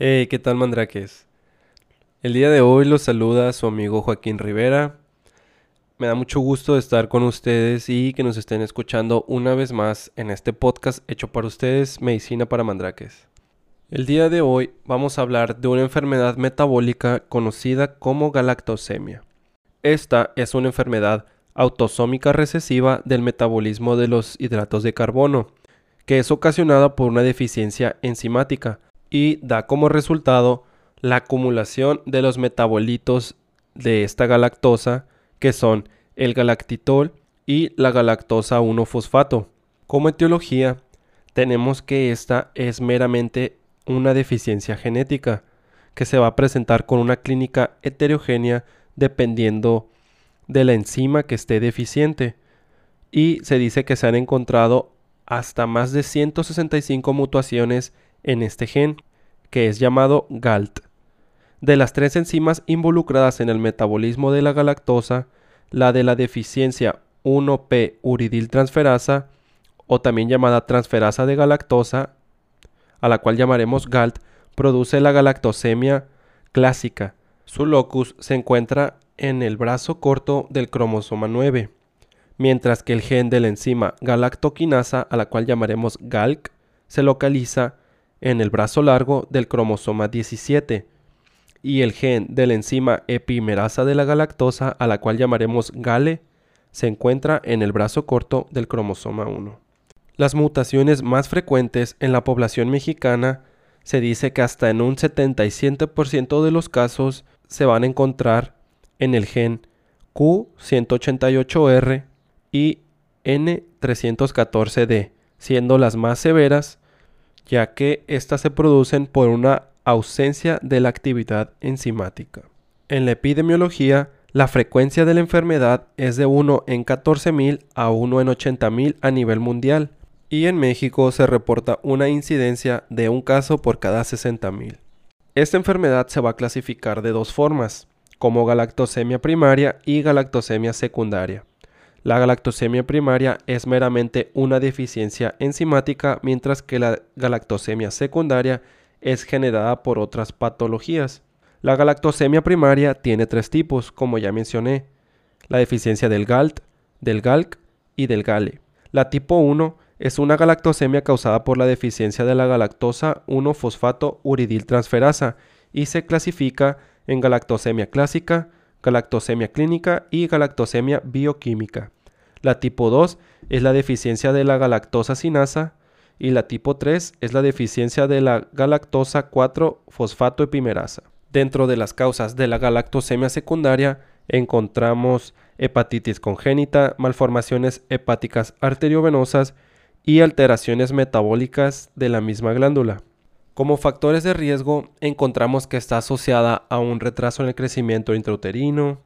Hey, ¿qué tal mandraques? El día de hoy los saluda su amigo Joaquín Rivera. Me da mucho gusto estar con ustedes y que nos estén escuchando una vez más en este podcast hecho para ustedes, Medicina para Mandraques. El día de hoy vamos a hablar de una enfermedad metabólica conocida como galactosemia. Esta es una enfermedad autosómica recesiva del metabolismo de los hidratos de carbono, que es ocasionada por una deficiencia enzimática y da como resultado la acumulación de los metabolitos de esta galactosa, que son el galactitol y la galactosa 1-fosfato. Como etiología, tenemos que esta es meramente una deficiencia genética, que se va a presentar con una clínica heterogénea dependiendo de la enzima que esté deficiente. Y se dice que se han encontrado hasta más de 165 mutaciones en este gen, que es llamado GALT. De las tres enzimas involucradas en el metabolismo de la galactosa, la de la deficiencia 1P uridiltransferasa, o también llamada transferasa de galactosa, a la cual llamaremos GALT, produce la galactosemia clásica. Su locus se encuentra en el brazo corto del cromosoma 9, mientras que el gen de la enzima galactoquinasa, a la cual llamaremos GALC, se localiza en el brazo largo del cromosoma 17, y el gen de la enzima epimerasa de la galactosa, a la cual llamaremos GALE, se encuentra en el brazo corto del cromosoma 1. Las mutaciones más frecuentes en la población mexicana se dice que hasta en un 77% de los casos se van a encontrar en el gen Q188R y N314D, siendo las más severas ya que éstas se producen por una ausencia de la actividad enzimática. En la epidemiología, la frecuencia de la enfermedad es de 1 en 14.000 a 1 en 80.000 a nivel mundial, y en México se reporta una incidencia de un caso por cada 60.000. Esta enfermedad se va a clasificar de dos formas, como galactosemia primaria y galactosemia secundaria. La galactosemia primaria es meramente una deficiencia enzimática, mientras que la galactosemia secundaria es generada por otras patologías. La galactosemia primaria tiene tres tipos, como ya mencioné, la deficiencia del GALT, del GALC y del GALE. La tipo 1 es una galactosemia causada por la deficiencia de la galactosa 1-fosfato uridiltransferasa y se clasifica en galactosemia clásica, galactosemia clínica y galactosemia bioquímica. La tipo 2 es la deficiencia de la galactosa sinasa y la tipo 3 es la deficiencia de la galactosa 4-fosfato epimerasa. Dentro de las causas de la galactosemia secundaria encontramos hepatitis congénita, malformaciones hepáticas arteriovenosas y alteraciones metabólicas de la misma glándula. Como factores de riesgo encontramos que está asociada a un retraso en el crecimiento intrauterino,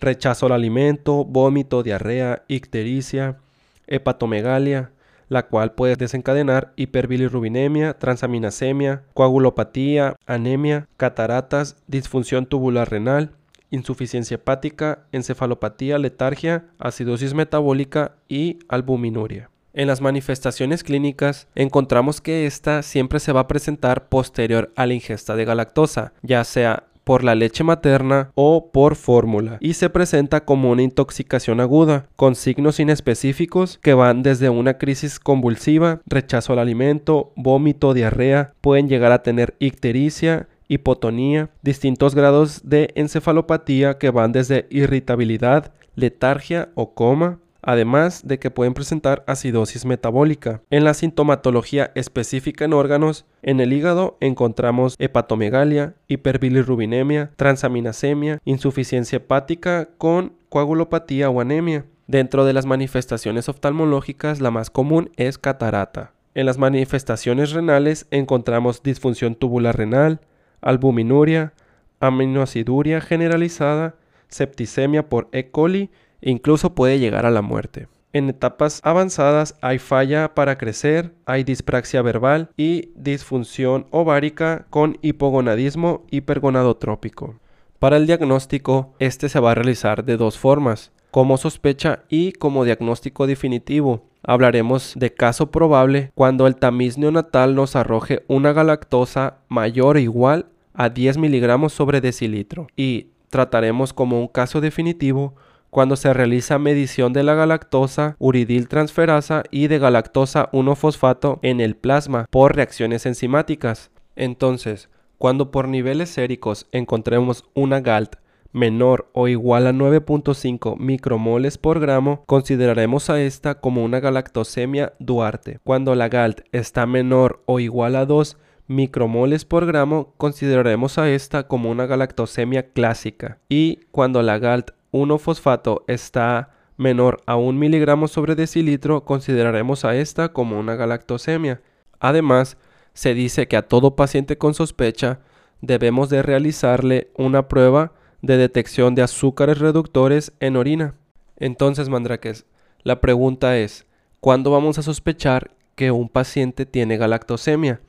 rechazo al alimento, vómito, diarrea, ictericia, hepatomegalia, la cual puede desencadenar hiperbilirrubinemia, transaminasemia, coagulopatía, anemia, cataratas, disfunción tubular renal, insuficiencia hepática, encefalopatía, letargia, acidosis metabólica y albuminuria. En las manifestaciones clínicas encontramos que esta siempre se va a presentar posterior a la ingesta de galactosa, ya sea por la leche materna o por fórmula y se presenta como una intoxicación aguda con signos inespecíficos que van desde una crisis convulsiva, rechazo al alimento, vómito, diarrea, pueden llegar a tener ictericia, hipotonía, distintos grados de encefalopatía que van desde irritabilidad, letargia o coma, además de que pueden presentar acidosis metabólica. En la sintomatología específica en órganos, en el hígado encontramos hepatomegalia, hiperbilirrubinemia, transaminasemia, insuficiencia hepática con coagulopatía o anemia. Dentro de las manifestaciones oftalmológicas, la más común es catarata. En las manifestaciones renales encontramos disfunción tubular renal, albuminuria, aminoaciduria generalizada, septicemia por E. coli incluso puede llegar a la muerte. En etapas avanzadas hay falla para crecer, hay dispraxia verbal y disfunción ovárica con hipogonadismo hipergonadotrópico. Para el diagnóstico, este se va a realizar de dos formas, como sospecha y como diagnóstico definitivo. hablaremos de caso probable cuando el tamiz neonatal nos arroje una galactosa mayor o igual a 10 miligramos sobre decilitro y trataremos como un caso definitivo cuando se realiza medición de la galactosa, uridil transferasa y de galactosa 1-fosfato en el plasma por reacciones enzimáticas. Entonces, cuando por niveles séricos encontremos una GALT menor o igual a 9.5 micromoles por gramo, consideraremos a esta como una galactosemia Duarte. Cuando la GALT está menor o igual a 2 micromoles por gramo, consideraremos a esta como una galactosemia clásica. Y cuando la GALT 1-fosfato está menor a 1 miligramo sobre decilitro, consideraremos a esta como una galactosemia. Además, se dice que a todo paciente con sospecha debemos de realizarle una prueba de detección de azúcares reductores en orina. Entonces, mandraques, la pregunta es, ¿cuándo vamos a sospechar que un paciente tiene galactosemia?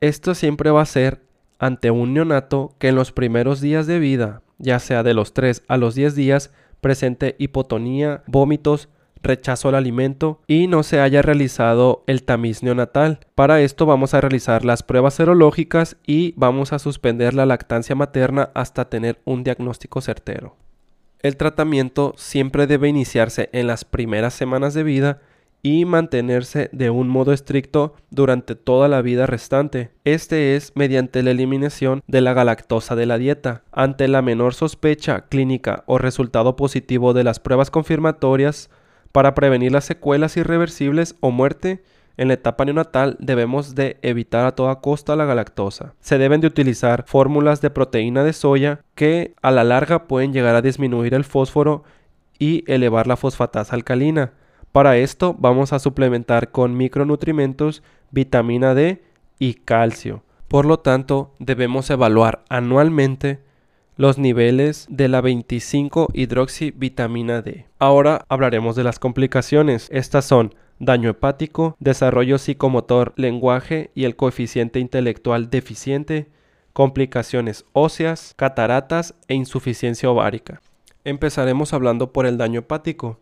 Esto siempre va a ser ante un neonato que en los primeros días de vida, ya sea de los 3 a los 10 días, presente hipotonía, vómitos, rechazo al alimento y no se haya realizado el tamiz neonatal. Para esto vamos a realizar las pruebas serológicas y vamos a suspender la lactancia materna hasta tener un diagnóstico certero. El tratamiento siempre debe iniciarse en las primeras semanas de vida y mantenerse de un modo estricto durante toda la vida restante. Este es mediante la eliminación de la galactosa de la dieta. Ante la menor sospecha clínica o resultado positivo de las pruebas confirmatorias, para prevenir las secuelas irreversibles o muerte, en la etapa neonatal debemos de evitar a toda costa la galactosa. Se deben de utilizar fórmulas de proteína de soya que a la larga pueden llegar a disminuir el fósforo y elevar la fosfatasa alcalina. Para esto vamos a suplementar con micronutrimentos, vitamina D y calcio. Por lo tanto, debemos evaluar anualmente los niveles de la 25 hidroxivitamina D. Ahora hablaremos de las complicaciones. Estas son daño hepático, desarrollo psicomotor, lenguaje y el coeficiente intelectual deficiente, complicaciones óseas, cataratas e insuficiencia ovárica. Empezaremos hablando por el daño hepático.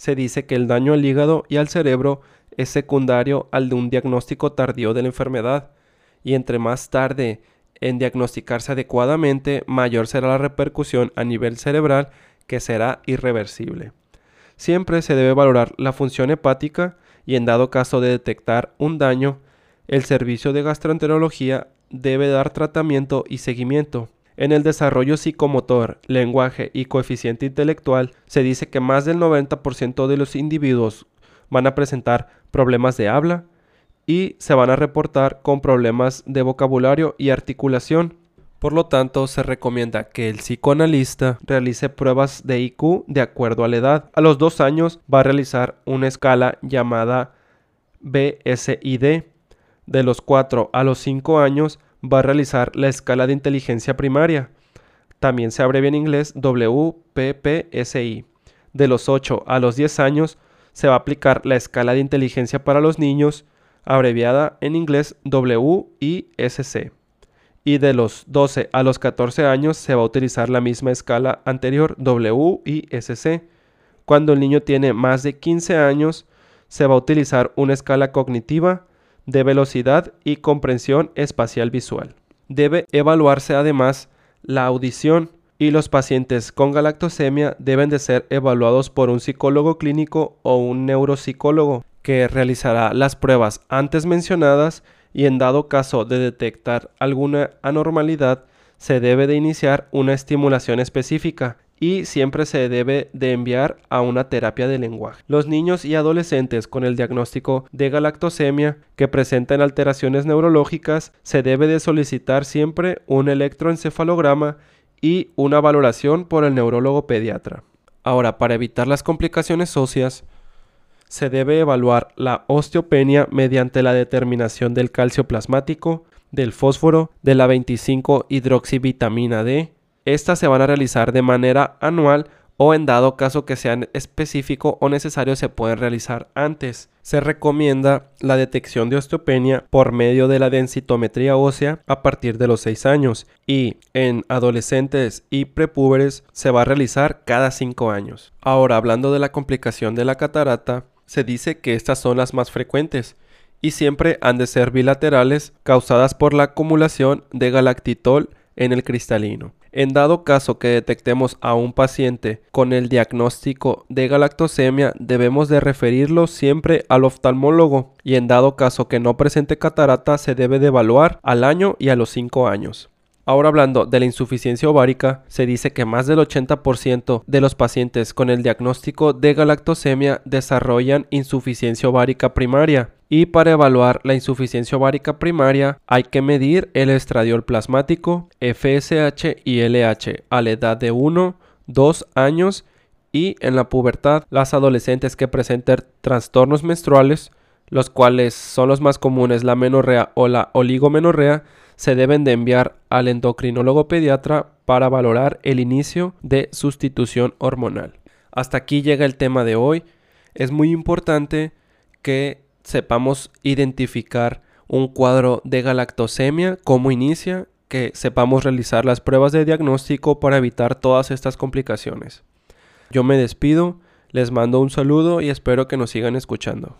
Se dice que el daño al hígado y al cerebro es secundario al de un diagnóstico tardío de la enfermedad, y entre más tarde en diagnosticarse adecuadamente, mayor será la repercusión a nivel cerebral que será irreversible. Siempre se debe valorar la función hepática y en dado caso de detectar un daño, el servicio de gastroenterología debe dar tratamiento y seguimiento. En el desarrollo psicomotor, lenguaje y coeficiente intelectual se dice que más del 90% de los individuos van a presentar problemas de habla, y se van a reportar con problemas de vocabulario y articulación. Por lo tanto, se recomienda que el psicoanalista realice pruebas de IQ de acuerdo a la edad. A los dos años va a realizar una escala llamada BSID. De los 4 a los 5 años va a realizar la escala de inteligencia primaria. También se abrevia en inglés WPPSI. De los 8 a los 10 años se va a aplicar la escala de inteligencia para los niños abreviada en inglés WISC. Y de los 12 a los 14 años se va a utilizar la misma escala anterior WISC. Cuando el niño tiene más de 15 años, se va a utilizar una escala cognitiva de velocidad y comprensión espacial visual. Debe evaluarse además la audición y los pacientes con galactosemia deben de ser evaluados por un psicólogo clínico o un neuropsicólogo que realizará las pruebas antes mencionadas y en dado caso de detectar alguna anormalidad se debe de iniciar una estimulación específica y siempre se debe de enviar a una terapia de lenguaje. Los niños y adolescentes con el diagnóstico de galactosemia que presentan alteraciones neurológicas se debe de solicitar siempre un electroencefalograma y una valoración por el neurólogo pediatra. Ahora, para evitar las complicaciones óseas, se debe evaluar la osteopenia mediante la determinación del calcio plasmático, del fósforo, de la 25 hidroxivitamina D. Estas se van a realizar de manera anual o en dado caso que sean específico o necesario se pueden realizar antes. Se recomienda la detección de osteopenia por medio de la densitometría ósea a partir de los 6 años y en adolescentes y prepúberes se va a realizar cada 5 años. Ahora, hablando de la complicación de la catarata, Se dice que estas son las más frecuentes y siempre han de ser bilaterales causadas por la acumulación de galactitol en el cristalino. En dado caso que detectemos a un paciente con el diagnóstico de galactosemia, debemos de referirlo siempre al oftalmólogo y en dado caso que no presente catarata se debe de evaluar al año y a los 5 años. Ahora hablando de la insuficiencia ovárica, se dice que más del 80% de los pacientes con el diagnóstico de galactosemia desarrollan insuficiencia ovárica primaria. Y para evaluar la insuficiencia ovárica primaria hay que medir el estradiol plasmático, FSH y LH a la edad de 1, 2 años y en la pubertad las adolescentes que presenten trastornos menstruales, los cuales son los más comunes la menorrea o la oligomenorrea, se deben de enviar al endocrinólogo pediatra para valorar el inicio de sustitución hormonal. Hasta aquí llega el tema de hoy. Es muy importante que sepamos identificar un cuadro de galactosemia, cómo inicia, que sepamos realizar las pruebas de diagnóstico para evitar todas estas complicaciones. Yo me despido, les mando un saludo y espero que nos sigan escuchando.